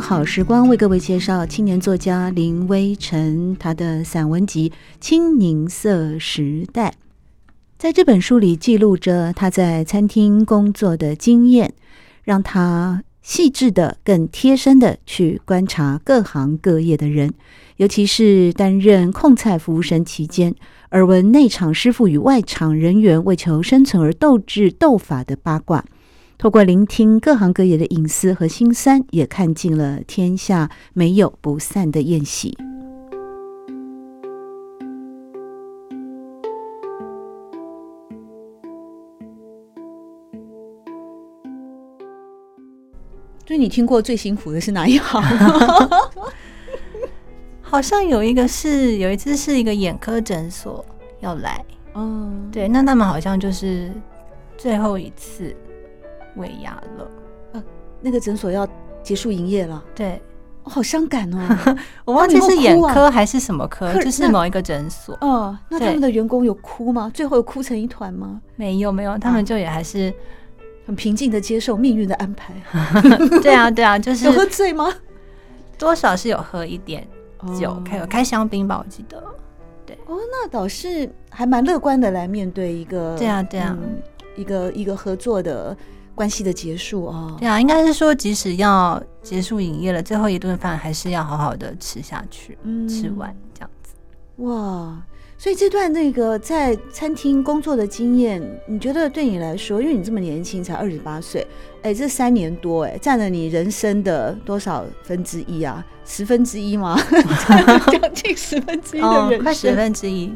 好时光为各位介绍青年作家林微晨，他的散文集《青柠色时代》。在这本书里记录着他在餐厅工作的经验，让他细致的、更贴身的去观察各行各业的人，尤其是担任控菜服务生期间，耳闻内场师傅与外场人员为求生存而斗智斗法的八卦。透过聆听各行各业的隐私和心酸，也看尽了天下没有不散的宴席。就你听过最辛苦的是哪一行？好像有一个是有一次是一个眼科诊所要来，嗯，对，那他们好像就是最后一次。尾牙了，啊，那个诊所要结束营业了。对，我好伤感哦。我忘记是眼科还是什么科，就是某一个诊所。哦，那他们的员工有哭吗？最后有哭成一团吗？没有，没有，他们就也还是很平静的接受命运的安排。对啊，对啊，就是有喝醉吗？多少是有喝一点酒，开有开香槟吧，我记得。对，哦，那倒是还蛮乐观的来面对一个。对啊，对啊，一个一个合作的。关系的结束哦，对啊，应该是说，即使要结束营业了，最后一顿饭还是要好好的吃下去，嗯、吃完这样子。哇，所以这段那个在餐厅工作的经验，你觉得对你来说，因为你这么年轻，才二十八岁，哎，这三年多，哎，占了你人生的多少分之一啊？十分之一吗？将近十分之一的人生，哦、快十分之一。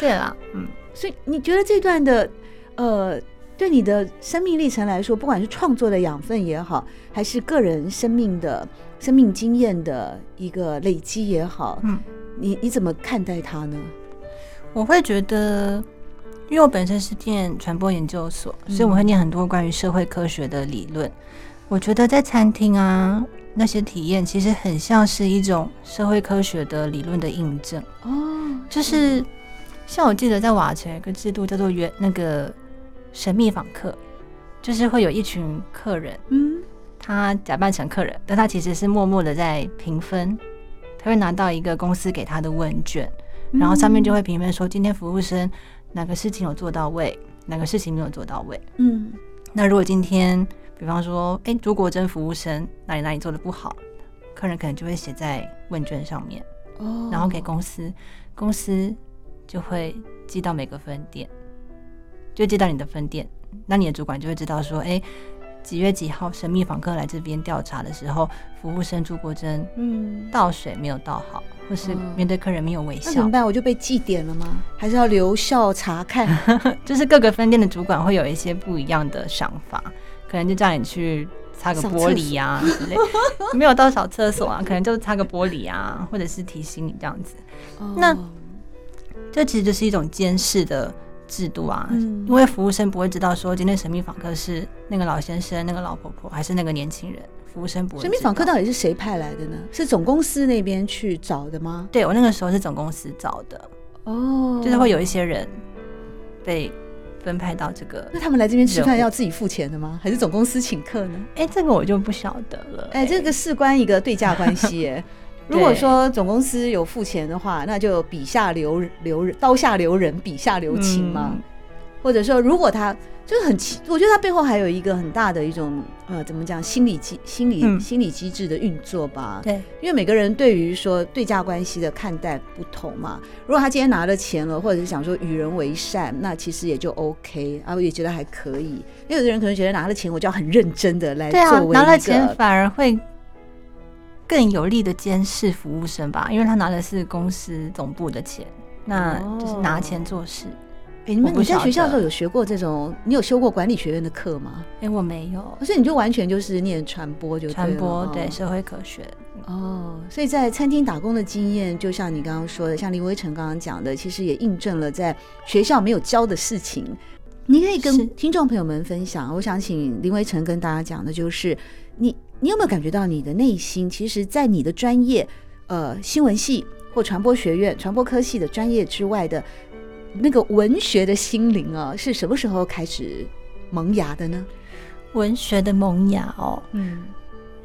对了，嗯，所以你觉得这段的，呃。对你的生命历程来说，不管是创作的养分也好，还是个人生命的生命经验的一个累积也好，嗯，你你怎么看待它呢？我会觉得，因为我本身是念传播研究所，所以我会念很多关于社会科学的理论。嗯，我觉得在餐厅啊，那些体验其实很像是一种社会科学的理论的印证。哦，就是像我记得在瓦城有个制度叫做原那个。神秘访客，就是会有一群客人，嗯，他假扮成客人，但他其实是默默的在评分。他会拿到一个公司给他的问卷，然后上面就会评分说今天服务生哪个事情有做到位，哪个事情没有做到位。嗯，那如果今天，比方说，哎，朱国珍服务生哪里哪里做的不好，客人可能就会写在问卷上面，哦，然后给公司，公司就会寄到每个分店。就接到你的分店，那你的主管就会知道说，哎、欸，几月几号神秘访客来这边调查的时候，服务生朱国珍，嗯，倒水没有倒好，或是面对客人没有微笑，嗯、那怎么办？我就被记点了吗？还是要留校查看？就是各个分店的主管会有一些不一样的想法，可能就叫你去擦个玻璃呀、啊、之类，没有到小厕所啊，可能就擦个玻璃啊，或者是提醒你这样子。哦、那这其实就是一种监视的。制度啊，嗯、因为服务生不会知道说今天神秘访客是那个老先生、那个老婆婆，还是那个年轻人。服务生不会。神秘访客到底是谁派来的呢？是总公司那边去找的吗？对，我那个时候是总公司找的。哦，就是会有一些人被分派到这个。那他们来这边吃饭要自己付钱的吗？还是总公司请客呢？哎、欸，这个我就不晓得了。哎、欸，这个事关一个对价关系。哎。如果说总公司有付钱的话，那就笔下留留人，刀下留人，笔下留情嘛。嗯、或者说，如果他就是很奇，我觉得他背后还有一个很大的一种呃，怎么讲，心理机心理、嗯、心理机制的运作吧。对，因为每个人对于说对价关系的看待不同嘛。如果他今天拿了钱了，或者是想说与人为善，那其实也就 OK，啊，我也觉得还可以。因为有的人可能觉得拿了钱，我就要很认真的来作为拿了钱反而会。更有力的监视服务生吧，因为他拿的是公司总部的钱，那就是拿钱做事。哎，你们你在学校的时候有学过这种？你有修过管理学院的课吗？哎，我没有。所以你就完全就是念传播就传播对社会科学。哦，所以在餐厅打工的经验，就像你刚刚说的，像林威成刚刚讲的，其实也印证了在学校没有教的事情。你可以跟听众朋友们分享。我想请林威成跟大家讲的就是，你你有没有感觉到你的内心，其实，在你的专业，呃，新闻系或传播学院、传播科系的专业之外的那个文学的心灵啊，是什么时候开始萌芽的呢？文学的萌芽哦，嗯。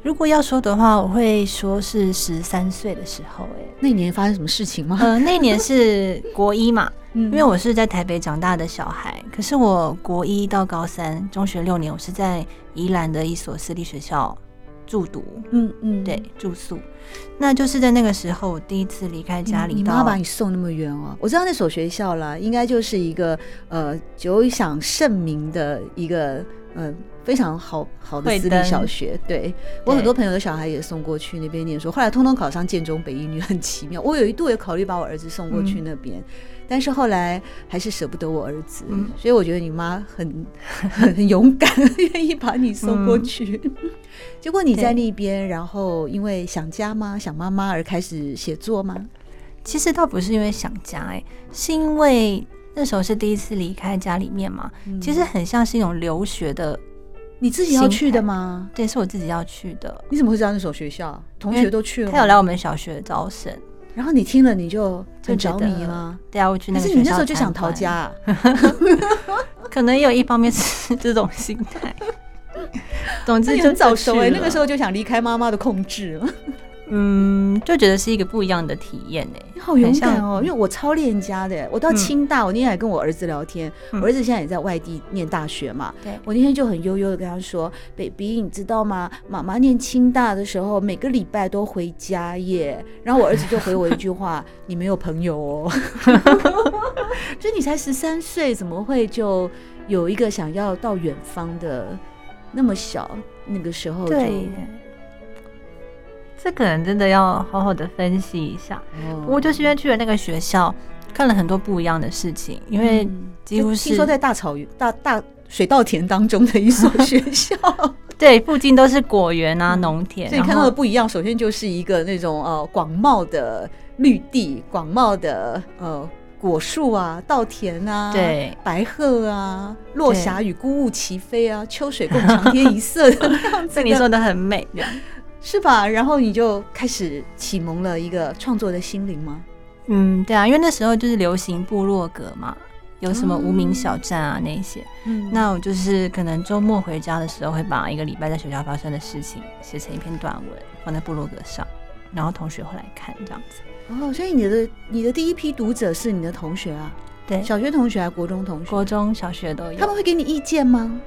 如果要说的话，我会说是十三岁的时候。哎，那年发生什么事情吗？呃，那年是国一嘛，因为我是在台北长大的小孩。可是我国一到高三，中学六年，我是在宜兰的一所私立学校住读。嗯嗯，对，住宿。那就是在那个时候，我第一次离开家里。你妈把你送那么远哦？我知道那所学校啦，应该就是一个呃久享盛名的一个呃。非常好好的私立小学，对，我很多朋友的小孩也送过去那边念书，后来通通考上建中北一女，很奇妙。我有一度也考虑把我儿子送过去那边，嗯、但是后来还是舍不得我儿子，嗯、所以我觉得你妈很 很勇敢，愿意把你送过去。嗯、结果你在那边，然后因为想家吗？想妈妈而开始写作吗？其实倒不是因为想家，哎，是因为那时候是第一次离开家里面嘛，嗯、其实很像是一种留学的。你自己要去的吗？对，是我自己要去的。你怎么会知道那所学校？同学都去了。他有来我们小学招生，然后你听了你就很着迷吗？对啊，我去那个学校。可是你那时候就想逃家啊？可能也有一方面是 这种心态。总之很早熟哎，那个时候就想离开妈妈的控制了。嗯，就觉得是一个不一样的体验呢。你好勇敢哦，因为我超恋家的。我到清大，我那天还跟我儿子聊天，我儿子现在也在外地念大学嘛。对，我那天就很悠悠的跟他说：“baby，你知道吗？妈妈念清大的时候，每个礼拜都回家耶。”然后我儿子就回我一句话：“你没有朋友哦。”所以你才十三岁，怎么会就有一个想要到远方的那么小？那个时候就。这可能真的要好好的分析一下。不过就是因为去了那个学校，看了很多不一样的事情。因为几乎是听说在大草原、大大水稻田当中的一所学校，对，附近都是果园啊、农田。所以看到的不一样，首先就是一个那种呃广袤的绿地、广袤的呃果树啊、稻田啊、对，白鹤啊、落霞与孤鹜齐飞啊、秋水共长天一色的样子。你说的很美。是吧？然后你就开始启蒙了一个创作的心灵吗？嗯，对啊，因为那时候就是流行部落格嘛，有什么无名小站啊那些。嗯，那我就是可能周末回家的时候，会把一个礼拜在学校发生的事情写成一篇短文，放在部落格上，然后同学会来看这样子。哦，所以你的你的第一批读者是你的同学啊？对，小学同学还是国中同学？国中小学都有。他们会给你意见吗？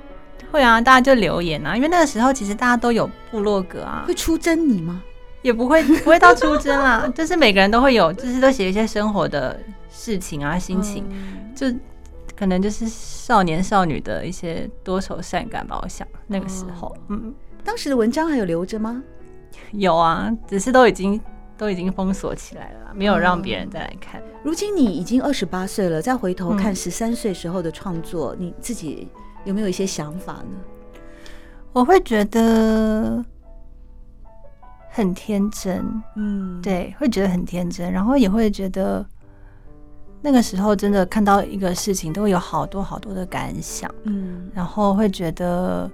会啊，大家就留言啊，因为那个时候其实大家都有部落格啊。会出征你吗？也不会，不会到出征啦，就是每个人都会有，就是都写一些生活的事情啊、心情，嗯、就可能就是少年少女的一些多愁善感吧。我想那个时候，哦、嗯，当时的文章还有留着吗？有啊，只是都已经都已经封锁起来了，没有让别人再来看。如今你已经二十八岁了，再回头看十三岁时候的创作，嗯、你自己。有没有一些想法呢？我会觉得很天真，嗯，对，会觉得很天真，然后也会觉得那个时候真的看到一个事情，都会有好多好多的感想，嗯，然后会觉得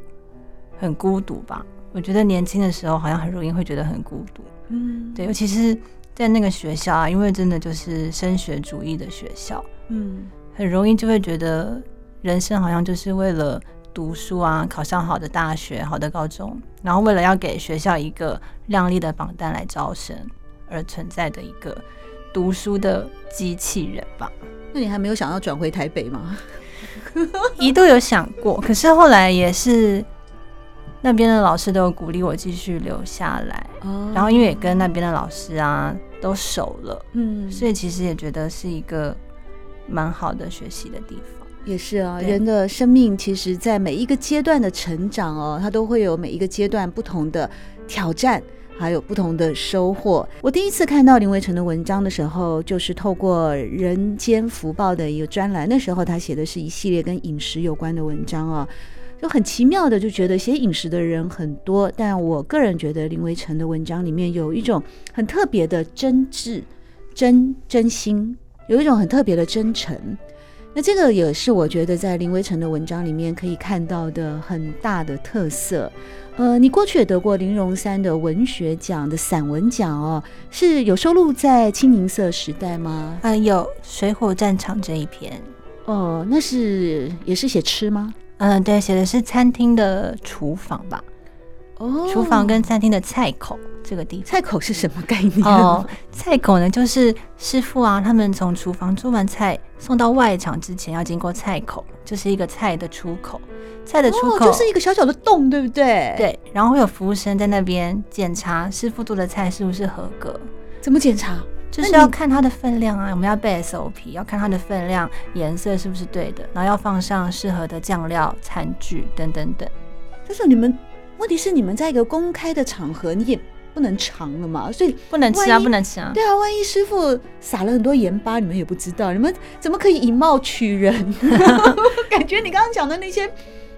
很孤独吧。我觉得年轻的时候好像很容易会觉得很孤独，嗯，对，尤其是在那个学校啊，因为真的就是升学主义的学校，嗯，很容易就会觉得。人生好像就是为了读书啊，考上好的大学、好的高中，然后为了要给学校一个亮丽的榜单来招生而存在的一个读书的机器人吧。那你还没有想要转回台北吗？一度有想过，可是后来也是那边的老师都有鼓励我继续留下来。哦，然后因为也跟那边的老师啊都熟了，嗯，所以其实也觉得是一个蛮好的学习的地方。也是啊，人的生命其实，在每一个阶段的成长哦，它都会有每一个阶段不同的挑战，还有不同的收获。我第一次看到林维晨的文章的时候，就是透过《人间福报》的一个专栏，那时候他写的是一系列跟饮食有关的文章啊，就很奇妙的就觉得写饮食的人很多，但我个人觉得林维晨的文章里面有一种很特别的真挚、真真心，有一种很特别的真诚。那这个也是我觉得在林微晨的文章里面可以看到的很大的特色。呃，你过去也得过林荣山的文学奖的散文奖哦，是有收录在《青柠色时代》吗？呃，有《水火战场》这一篇。哦，那是也是写吃吗？嗯、呃，对，写的是餐厅的厨房吧。哦，厨房跟餐厅的菜口。这个地方菜口是什么概念？哦，菜口呢，就是师傅啊，他们从厨房做完菜送到外场之前，要经过菜口，就是一个菜的出口。菜的出口、哦、就是一个小小的洞，对不对？对。然后会有服务生在那边检查师傅做的菜是不是合格。怎么检查？就是要看它的分量啊，我们要背 SOP，要看它的分量、颜色是不是对的，然后要放上适合的酱料、餐具等等等。就是你们，问题是你们在一个公开的场合，你也。不能尝了嘛，所以不能吃啊，不能吃啊。对啊，万一师傅撒了很多盐巴，你们也不知道，你们怎么可以以貌取人？感觉你刚刚讲的那些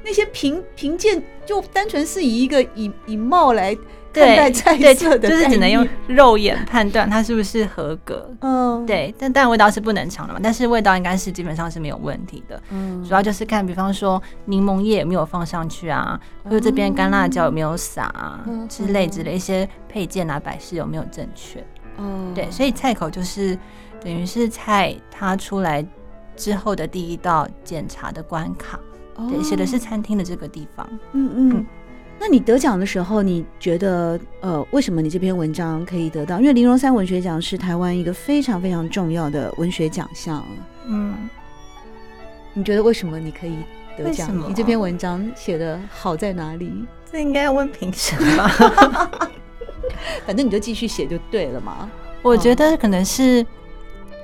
那些评评鉴，就单纯是以一个以以貌来。看待菜色的，就是只能用肉眼判断它是不是合格。嗯，对，但但味道是不能尝的嘛。但是味道应该是基本上是没有问题的。嗯，主要就是看，比方说柠檬叶有没有放上去啊，或者这边干辣椒有没有撒啊，之类之类一些配件啊摆饰有没有正确。哦，对，所以菜口就是等于是菜它出来之后的第一道检查的关卡。对，写的是餐厅的这个地方。嗯嗯。那你得奖的时候，你觉得呃，为什么你这篇文章可以得到？因为玲珑三文学奖是台湾一个非常非常重要的文学奖项。嗯，你觉得为什么你可以得奖？你这篇文章写的好在哪里？这应该要问评审吧。反正你就继续写就对了嘛。我觉得可能是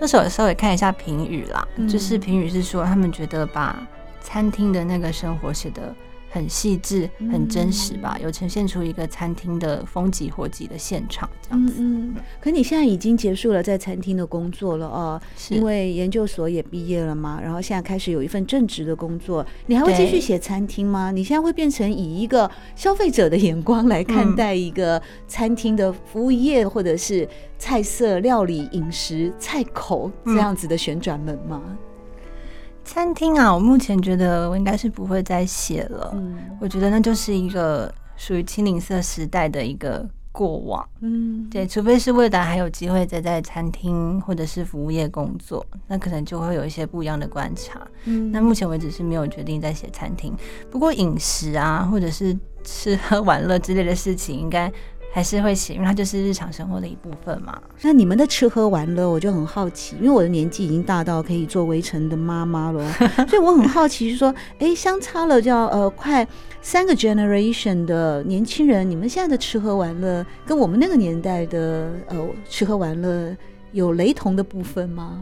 那时候稍微看一下评语啦，嗯、就是评语是说他们觉得把餐厅的那个生活写的。很细致，很真实吧？有呈现出一个餐厅的风急火急的现场这样子。嗯，可你现在已经结束了在餐厅的工作了哦，是因为研究所也毕业了嘛，然后现在开始有一份正职的工作，你还会继续写餐厅吗？你现在会变成以一个消费者的眼光来看待一个餐厅的服务业，或者是菜色、料理、饮食、菜口这样子的旋转门吗？餐厅啊，我目前觉得我应该是不会再写了。嗯，我觉得那就是一个属于青零色时代的一个过往。嗯，对，除非是未来还有机会再在餐厅或者是服务业工作，那可能就会有一些不一样的观察。嗯，那目前为止是没有决定再写餐厅。不过饮食啊，或者是吃喝玩乐之类的事情，应该。还是会写，因为它就是日常生活的一部分嘛。那你们的吃喝玩乐，我就很好奇，因为我的年纪已经大到可以做围城的妈妈了，所以我很好奇，就是说，哎、欸，相差了叫呃快三个 generation 的年轻人，你们现在的吃喝玩乐跟我们那个年代的呃吃喝玩乐有雷同的部分吗？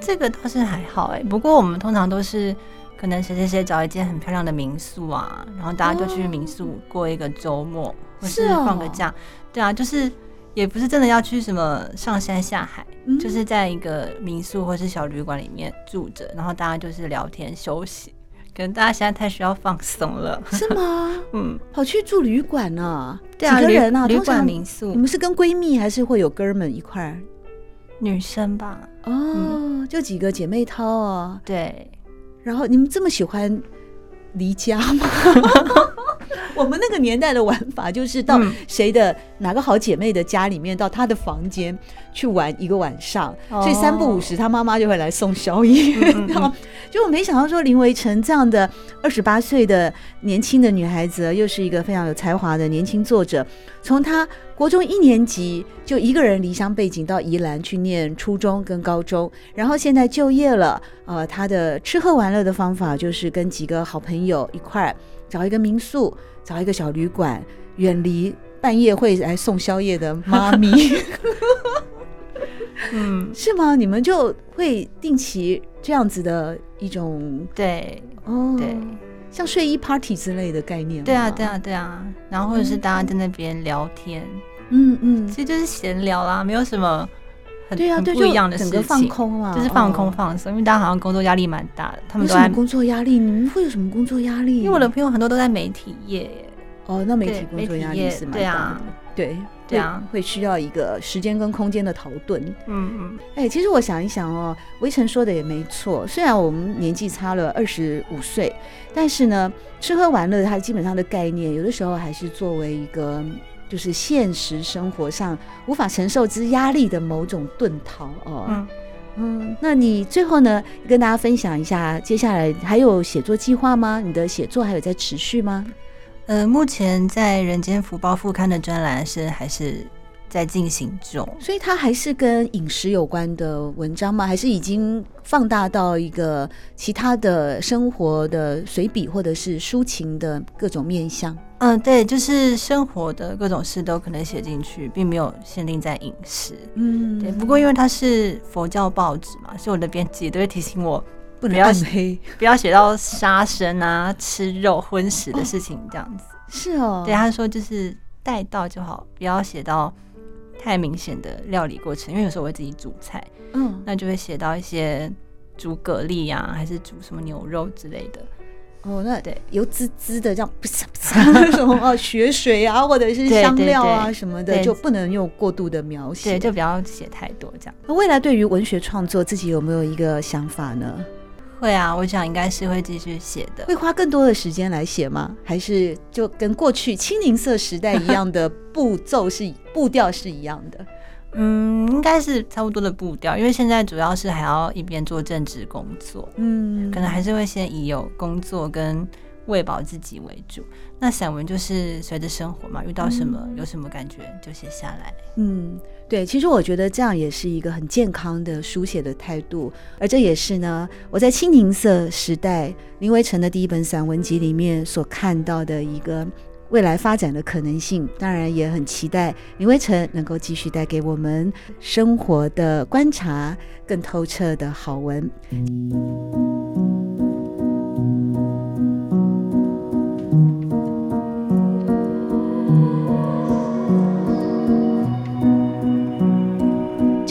这个倒是还好哎、欸，不过我们通常都是。可能谁谁谁找一间很漂亮的民宿啊，然后大家就去民宿过一个周末，哦、或是放个假。哦、对啊，就是也不是真的要去什么上山下海，嗯、就是在一个民宿或是小旅馆里面住着，然后大家就是聊天休息。可能大家现在太需要放松了，是吗？嗯，跑去住旅馆呢、啊？对啊，几个人啊？旅馆民宿，你们是跟闺蜜还是会有哥们一块儿？女生吧？哦，嗯、就几个姐妹淘啊？对。然后你们这么喜欢离家吗？我们那个年代的玩法就是到谁的哪个好姐妹的家里面，到她的房间去玩一个晚上，所以三不五时她妈妈就会来送宵夜。然后就我没想到说林维晨这样的二十八岁的年轻的女孩子，又是一个非常有才华的年轻作者，从她国中一年级就一个人离乡背井到宜兰去念初中跟高中，然后现在就业了。呃，她的吃喝玩乐的方法就是跟几个好朋友一块儿找一个民宿。找一个小旅馆，远离半夜会来送宵夜的妈咪。嗯，是吗？你们就会定期这样子的一种对哦，对，像睡衣 party 之类的概念。对啊，对啊，对啊。然后或者是大家在那边聊天，嗯嗯，其实就是闲聊啦，没有什么很对啊，对不一样的事情，整个放空啊，就是放空放松。因为大家好像工作压力蛮大的，他们都在工作压力。你们会有什么工作压力？因为我的朋友很多都在媒体业。哦，那媒体工作压力是蛮大的。对啊，对。对啊，会需要一个时间跟空间的逃遁。嗯嗯，哎、欸，其实我想一想哦，维辰说的也没错。虽然我们年纪差了二十五岁，但是呢，吃喝玩乐它基本上的概念，有的时候还是作为一个就是现实生活上无法承受之压力的某种遁逃哦。嗯嗯，那你最后呢，跟大家分享一下，接下来还有写作计划吗？你的写作还有在持续吗？呃，目前在《人间福报》副刊的专栏是还是在进行中，所以它还是跟饮食有关的文章吗？还是已经放大到一个其他的生活的随笔或者是抒情的各种面向？嗯、呃，对，就是生活的各种事都可能写进去，并没有限定在饮食。嗯，对。不过因为它是佛教报纸嘛，所以我的编辑都会提醒我。不能暗黑，不要写到杀生啊、吃肉、荤食的事情这样子。哦是哦，对他说就是带到就好，不要写到太明显的料理过程，因为有时候我会自己煮菜，嗯，那就会写到一些煮蛤蜊呀，还是煮什么牛肉之类的。哦，那对油滋滋的这样，不是不是 什么血水啊，或者是香料啊什么的，就不能用过度的描写，对，就不要写太多这样。那未来对于文学创作，自己有没有一个想法呢？会啊，我想应该是会继续写的。会花更多的时间来写吗？还是就跟过去青柠色时代一样的步骤是步调是一样的？嗯，应该是差不多的步调，因为现在主要是还要一边做正职工作，嗯，可能还是会先以有工作跟喂饱自己为主。那散文就是随着生活嘛，遇到什么、嗯、有什么感觉就写下来。嗯，对，其实我觉得这样也是一个很健康的书写的态度，而这也是呢，我在青柠色时代林维辰的第一本散文集里面所看到的一个未来发展的可能性。当然也很期待林维辰能够继续带给我们生活的观察更透彻的好文。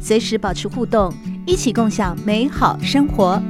随时保持互动，一起共享美好生活。